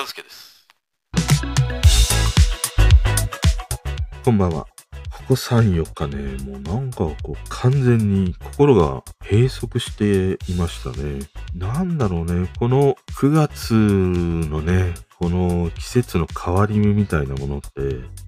忠介です。こんばんは。ここ3、4日ね、もうなんかこう完全に心が閉塞していましたね。なんだろうね、この9月のね、この季節の変わり目みたいなものって、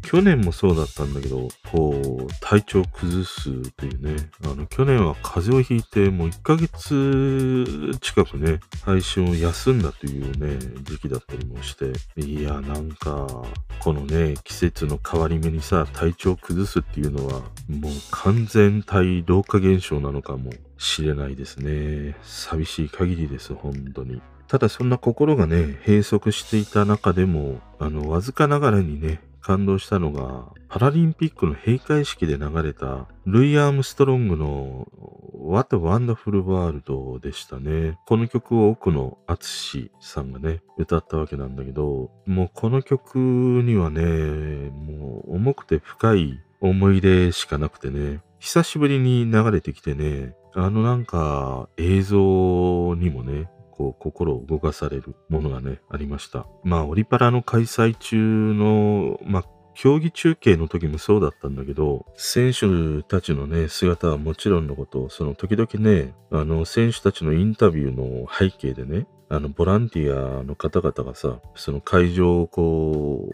去年もそうだったんだけど、こう、体調崩すというね、あの、去年は風邪をひいて、もう1ヶ月近くね、配信を休んだというね、時期だったりもして、いや、なんか、このね、季節の変わり目にさ、体調を崩すっていうのは、もう完全体老化現象なのかもしれないですね。寂しい限りです、本当に。ただそんな心がね、閉塞していた中でも、あの、わずかながらにね、感動したのが、パラリンピックの閉会式で流れた、ルイ・アームストロングの What a Wonderful World でしたね。この曲を奥野敦さんがね、歌ったわけなんだけど、もうこの曲にはね、もう重くて深い思い出しかなくてね、久しぶりに流れてきてね、あのなんか映像にもね、こう心を動かされるものがね、ありました。まあ、オリパラの開催中の、まあ、競技中継の時もそうだったんだけど、選手たちのね、姿はもちろんのこと、その時々ね、あの、選手たちのインタビューの背景でね、あの、ボランティアの方々がさ、その会場をこ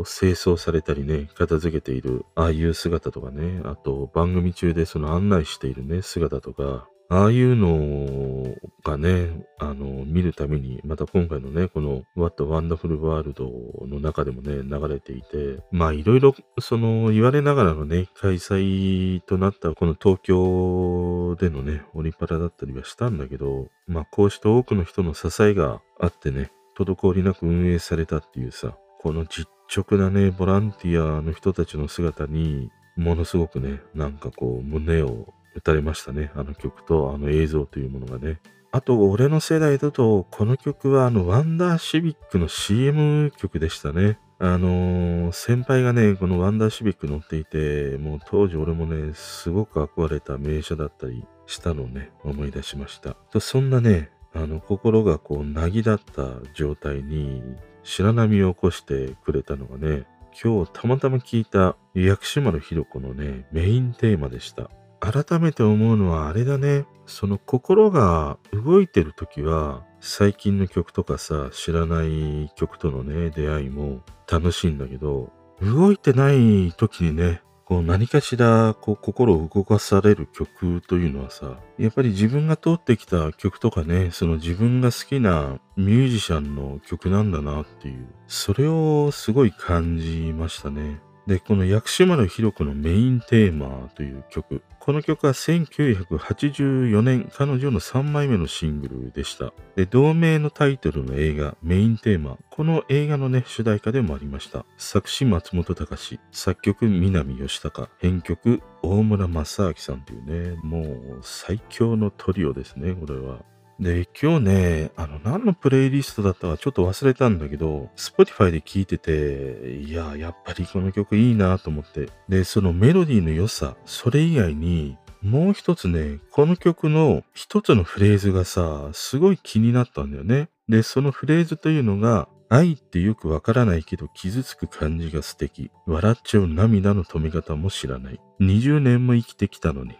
う、清掃されたりね、片付けている、ああいう姿とかね、あと番組中でその案内しているね、姿とか、ああいうのがね、あの、見るために、また今回のね、この What a Wonderful World の中でもね、流れていて、まあいろいろ、その言われながらのね、開催となったこの東京でのね、オリパラだったりはしたんだけど、まあこうして多くの人の支えがあってね、滞りなく運営されたっていうさ、この実直なね、ボランティアの人たちの姿に、ものすごくね、なんかこう、胸を打たれましたね。あの曲とあの映像というものがね。あと、俺の世代だと、この曲はあの、ワンダーシビックの CM 曲でしたね。あのー先輩がね、このワンダーシビック乗っていて、もう当時俺もね、すごく憧れた名車だったりしたのをね、思い出しました。とそんなね、あの、心がこう、なぎだった状態に、白波を起こしてくれたのがね、今日たまたま聞いた薬師丸ひろ子のね、メインテーマでした。改めて思うのはあれだね。その心が動いてる時は、最近の曲とかさ、知らない曲とのね、出会いも楽しいんだけど、動いてない時にね、こう何かしらこう心を動かされる曲というのはさ、やっぱり自分が通ってきた曲とかね、その自分が好きなミュージシャンの曲なんだなっていう、それをすごい感じましたね。で、この薬師丸ひろ子のメインテーマという曲。この曲は1984年、彼女の3枚目のシングルでした。で、同名のタイトルの映画、メインテーマ。この映画のね、主題歌でもありました。作詞松本隆、作曲南吉高、編曲大村正明さんというね、もう最強のトリオですね、これは。で、今日ね、あの、何のプレイリストだったかちょっと忘れたんだけど、Spotify で聴いてて、いや、やっぱりこの曲いいなと思って。で、そのメロディーの良さ、それ以外に、もう一つね、この曲の一つのフレーズがさ、すごい気になったんだよね。で、そのフレーズというのが、愛ってよくわからないけど傷つく感じが素敵。笑っちゃう涙の止め方も知らない。20年も生きてきたのにね。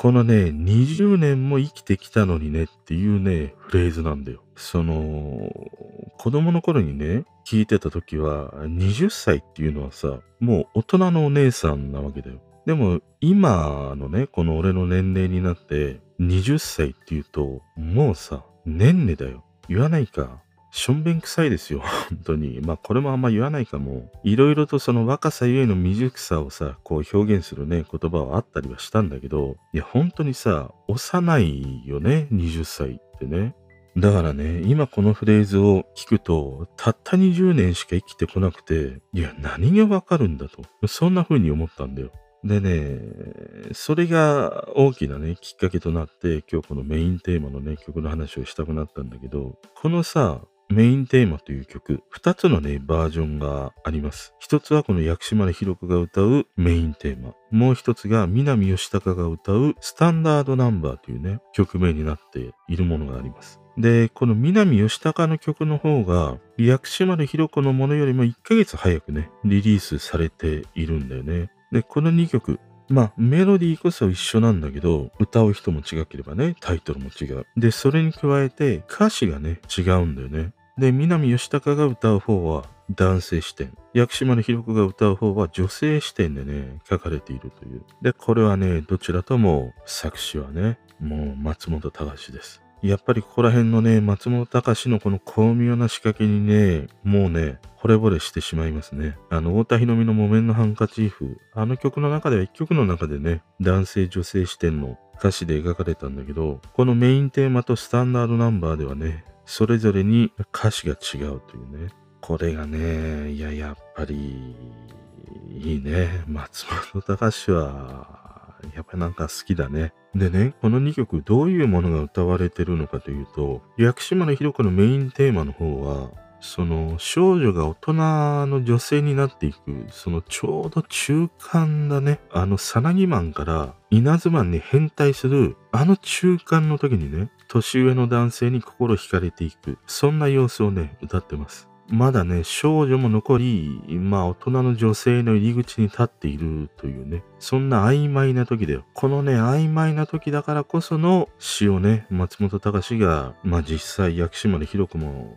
このね、20年も生きてきたのにねっていうね、フレーズなんだよ。その、子供の頃にね、聞いてた時は、20歳っていうのはさ、もう大人のお姉さんなわけだよ。でも、今のね、この俺の年齢になって、20歳っていうと、もうさ、年齢だよ。言わないか。しょんべん臭いですよ、本当に。まあ、これもあんま言わないかも。いろいろとその若さゆえの未熟さをさ、こう表現するね、言葉はあったりはしたんだけど、いや、本当にさ、幼いよね、20歳ってね。だからね、今このフレーズを聞くと、たった20年しか生きてこなくて、いや、何がわかるんだと。そんな風に思ったんだよ。でね、それが大きなね、きっかけとなって、今日このメインテーマのね、曲の話をしたくなったんだけど、このさ、メインテーマという曲、二つのね、バージョンがあります。一つはこの薬師丸ひろ子が歌うメインテーマ。もう一つが南吉高が歌うスタンダードナンバーというね、曲名になっているものがあります。で、この南吉高の曲の方が、薬師丸ひろ子のものよりも1ヶ月早くね、リリースされているんだよね。で、この2曲、まあ、メロディーこそ一緒なんだけど、歌う人も違ければね、タイトルも違う。で、それに加えて歌詞がね、違うんだよね。で、南吉高が歌う方は男性視点。薬師丸ひろ子が歌う方は女性視点でね、書かれているという。で、これはね、どちらとも作詞はね、もう松本隆です。やっぱりここら辺のね、松本隆のこの巧妙な仕掛けにね、もうね、惚れ惚れしてしまいますね。あの、太田博美の木綿のハンカチーフ。あの曲の中では一曲の中でね、男性女性視点の歌詞で描かれたんだけど、このメインテーマとスタンダードナンバーではね、それぞれに歌詞が違うというね。これがね、いや、やっぱり、いいね。松本隆は、やっぱりなんか好きだね。でね、この2曲どういうものが歌われてるのかというと、薬師丸ひろ子のメインテーマの方は、その少女が大人の女性になっていく、そのちょうど中間だね。あのさなぎマンから稲妻に変態する、あの中間の時にね、年上の男性に心惹かれていく、そんな様子をね、歌ってます。まだね、少女も残り、まあ大人の女性の入り口に立っているというね、そんな曖昧な時だよ。このね、曖昧な時だからこその詩をね、松本隆が、まあ実際薬師丸ひろ子も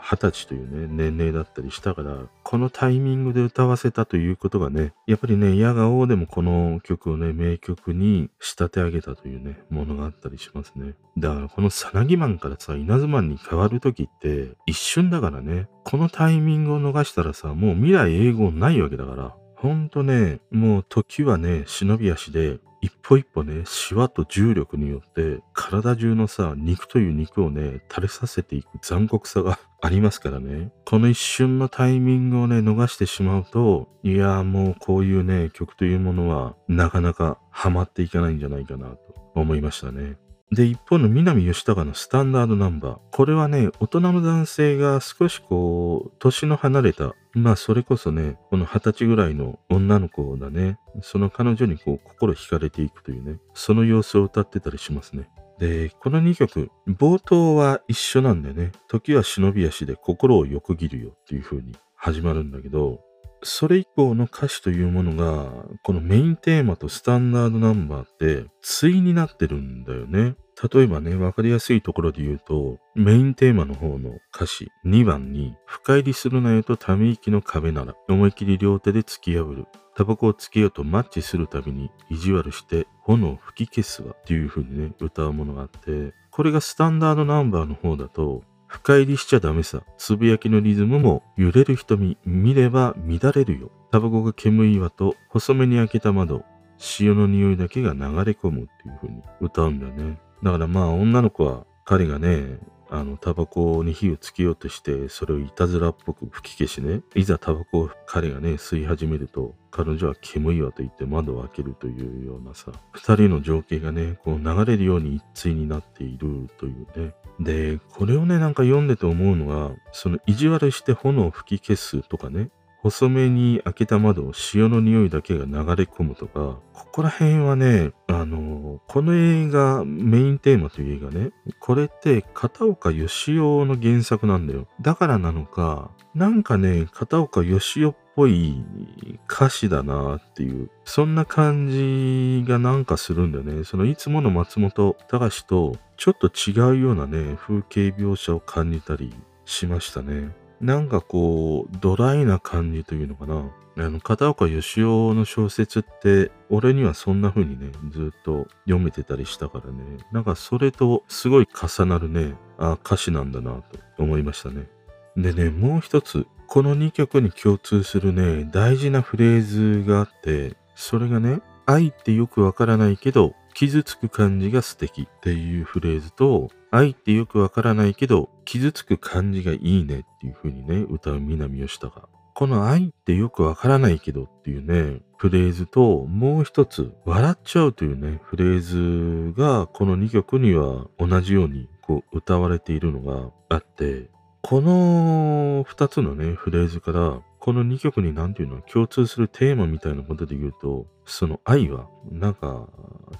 二十歳というね、年齢だったりしたから、このタイミングで歌わせたということがね、やっぱりね、矢が王でもこの曲をね、名曲に仕立て上げたというね、ものがあったりしますね。だからこのさなぎマンからさ、稲妻に変わる時って一瞬だからね、このタイミングを逃したらさ、もう未来永劫ないわけだから、ほんとね、もう時はね、忍び足で、一歩一歩ね、シワと重力によって、体中のさ、肉という肉をね、垂れさせていく残酷さが ありますからね。この一瞬のタイミングをね、逃してしまうと、いやもうこういうね、曲というものは、なかなかハマっていかないんじゃないかなと思いましたね。で、一方の南吉高のスタンダードナンバー。これはね、大人の男性が少しこう、年の離れた、まあそれこそね、この二十歳ぐらいの女の子だね、その彼女にこう、心惹かれていくというね、その様子を歌ってたりしますね。で、この2曲、冒頭は一緒なんだよね。時は忍び足で心を横切るよっていう風に始まるんだけど、それ以降の歌詞というものが、このメインテーマとスタンダードナンバーって、対になってるんだよね。例えばね、わかりやすいところで言うと、メインテーマの方の歌詞2番に、深入りするなよとため息の壁なら、思い切り両手で突き破る。タバコをつけようとマッチするたびに意地悪して炎を吹き消すわっていう風にね、歌うものがあって、これがスタンダードナンバーの方だと、深入りしちゃダメさ。つぶやきのリズムも揺れる瞳、見れば乱れるよ。タバコが煙いわと細めに開けた窓、潮の匂いだけが流れ込むっていう風に歌うんだよね。だからまあ女の子は彼がね、あの、タバコに火をつけようとして、それをいたずらっぽく吹き消しね、いざタバコを彼がね、吸い始めると、彼女は煙いわと言って窓を開けるというようなさ、二人の情景がね、こう流れるように一対になっているというね。で、これをね、なんか読んでて思うのが、その意地悪して炎を吹き消すとかね、細めに開けた窓を潮の匂いだけが流れ込むとか、ここら辺はね、あの、この映画、メインテーマという映画ね、これって片岡義雄の原作なんだよ。だからなのか、なんかね、片岡義雄っぽい歌詞だなっていう、そんな感じがなんかするんだよね。そのいつもの松本隆とちょっと違うようなね、風景描写を感じたりしましたね。なんかこう、ドライな感じというのかな。あの、片岡義雄の小説って、俺にはそんな風にね、ずっと読めてたりしたからね。なんかそれとすごい重なるね、あ歌詞なんだなと思いましたね。でね、もう一つ、この2曲に共通するね、大事なフレーズがあって、それがね、愛ってよくわからないけど、傷つく感じが素敵っていうフレーズと、愛ってよくわからないけど、傷つく感じがいいねっていう風にね、歌う南吉高。この愛ってよくわからないけどっていうね、フレーズと、もう一つ、笑っちゃうというね、フレーズが、この2曲には同じようにこう歌われているのがあって、この2つのね、フレーズから、この2曲に何ていうの、共通するテーマみたいなことで言うと、その愛は、なんか、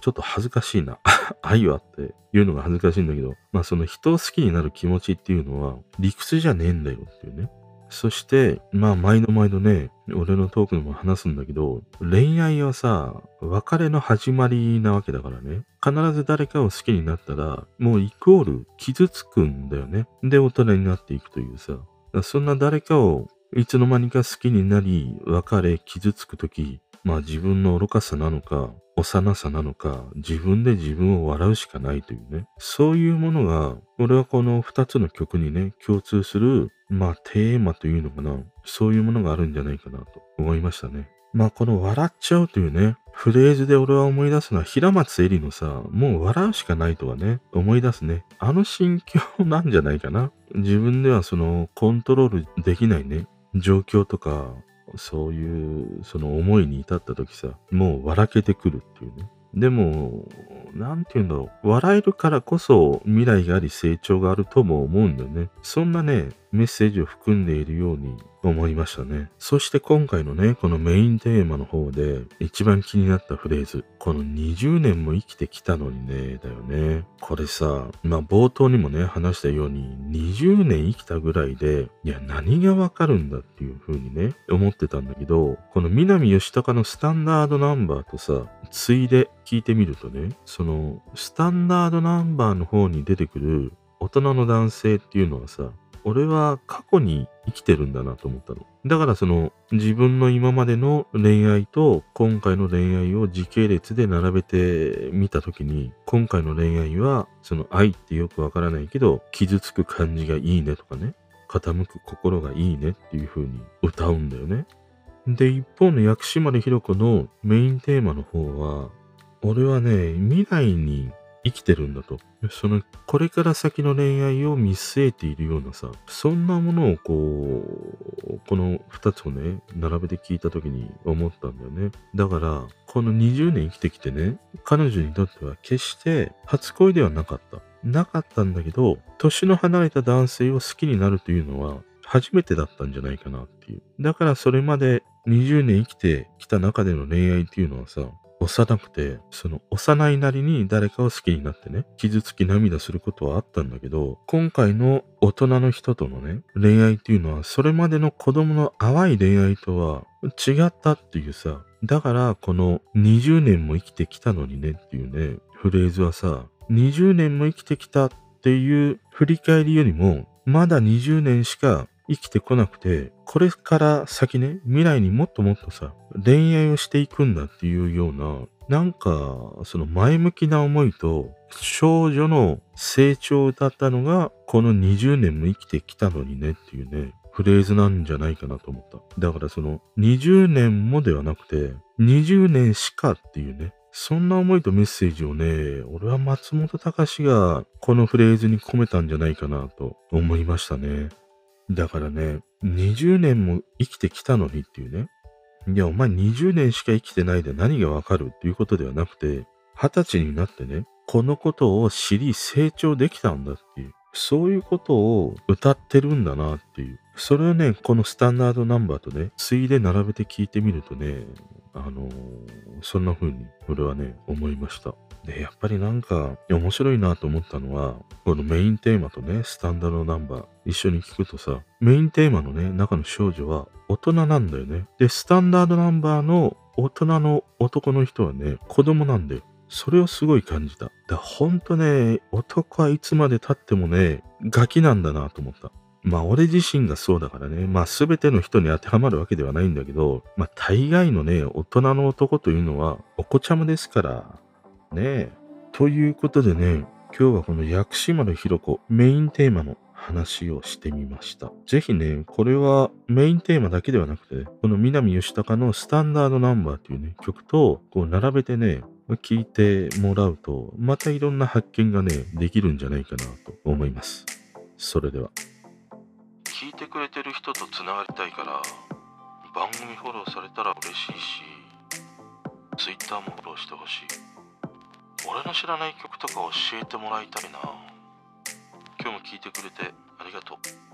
ちょっと恥ずかしいな。愛はって言うのが恥ずかしいんだけど、まあその人を好きになる気持ちっていうのは理屈じゃねえんだよっていうね。そして、まあ、毎度毎度ね、俺のトークでも話すんだけど、恋愛はさ、別れの始まりなわけだからね。必ず誰かを好きになったら、もうイコール傷つくんだよね。で、大人になっていくというさ。そんな誰かをいつの間にか好きになり、別れ、傷つくとき、まあ自分の愚かさなのか、幼さなのか、自分で自分を笑うしかないというね。そういうものが、俺はこの二つの曲にね、共通する、まあテーマというのかな。そういうものがあるんじゃないかなと思いましたね。まあこの笑っちゃうというね、フレーズで俺は思い出すのは平松絵里のさ、もう笑うしかないとはね、思い出すね。あの心境なんじゃないかな。自分ではそのコントロールできないね、状況とか、そういうその思いに至った時さ、もう笑けてくるっていうね。でも、なんて言うんだろう。笑えるからこそ未来があり成長があるとも思うんだよね。そんなね、メッセージを含んでいるように思いましたね。そして今回のね、このメインテーマの方で一番気になったフレーズ。この20年も生きてきたのにね、だよね。これさ、まあ冒頭にもね、話したように20年生きたぐらいで、いや何がわかるんだっていう風にね、思ってたんだけど、この南吉高のスタンダードナンバーとさ、ついで聞いてみるとね、そのスタンダードナンバーの方に出てくる大人の男性っていうのはさ、俺は過去に生きてるんだなと思ったの。だからその自分の今までの恋愛と今回の恋愛を時系列で並べてみたときに、今回の恋愛はその愛ってよくわからないけど、傷つく感じがいいねとかね、傾く心がいいねっていう風に歌うんだよね。で、一方の薬師丸ひろ子のメインテーマの方は、俺はね、未来に生きてるんだと。その、これから先の恋愛を見据えているようなさ、そんなものをこう、この二つをね、並べて聞いた時に思ったんだよね。だから、この20年生きてきてね、彼女にとっては決して初恋ではなかった。なかったんだけど、年の離れた男性を好きになるというのは、初めてだったんじゃないかなっていう。だからそれまで20年生きてきた中での恋愛っていうのはさ、幼くて、その幼いなりに誰かを好きになってね、傷つき涙することはあったんだけど、今回の大人の人とのね、恋愛っていうのは、それまでの子供の淡い恋愛とは違ったっていうさ、だからこの20年も生きてきたのにねっていうね、フレーズはさ、20年も生きてきたっていう振り返りよりも、まだ20年しか生きてこなくて、これから先ね、未来にもっともっとさ、恋愛をしていくんだっていうような、なんか、その前向きな思いと、少女の成長を歌ったのが、この20年も生きてきたのにねっていうね、フレーズなんじゃないかなと思った。だからその、20年もではなくて、20年しかっていうね、そんな思いとメッセージをね、俺は松本隆がこのフレーズに込めたんじゃないかなと思いましたね。だからね、20年も生きてきたのにっていうね。いや、お前20年しか生きてないで何がわかるっていうことではなくて、20歳になってね、このことを知り成長できたんだっていう。そういうことを歌ってるんだなっていう。それをね、このスタンダードナンバーとね、ついで並べて聞いてみるとね、あのー、そんな風に俺はね、思いました。で、やっぱりなんか面白いなと思ったのは、このメインテーマとね、スタンダードナンバー一緒に聞くとさ、メインテーマのね、中の少女は大人なんだよね。で、スタンダードナンバーの大人の男の人はね、子供なんだよ。それをすごい感じた。だほんとね、男はいつまで経ってもね、ガキなんだなと思った。まあ俺自身がそうだからね、まあ全ての人に当てはまるわけではないんだけど、まあ大概のね、大人の男というのはお子ちゃまですから、ねえということでね、今日はこの薬師丸ひろ子メインテーマの話をしてみました。ぜひね、これはメインテーマだけではなくて、この南吉高のスタンダードナンバーというね、曲とこう並べてね、聞いてもらうと、またいろんな発見がね、できるんじゃないかなと思います。それでは。聞いてくれてる人とつながりたいから、番組フォローされたら嬉しいし、Twitter もフォローしてほしい。俺の知らない曲とか教えてもらいたいな今日も聞いてくれてありがとう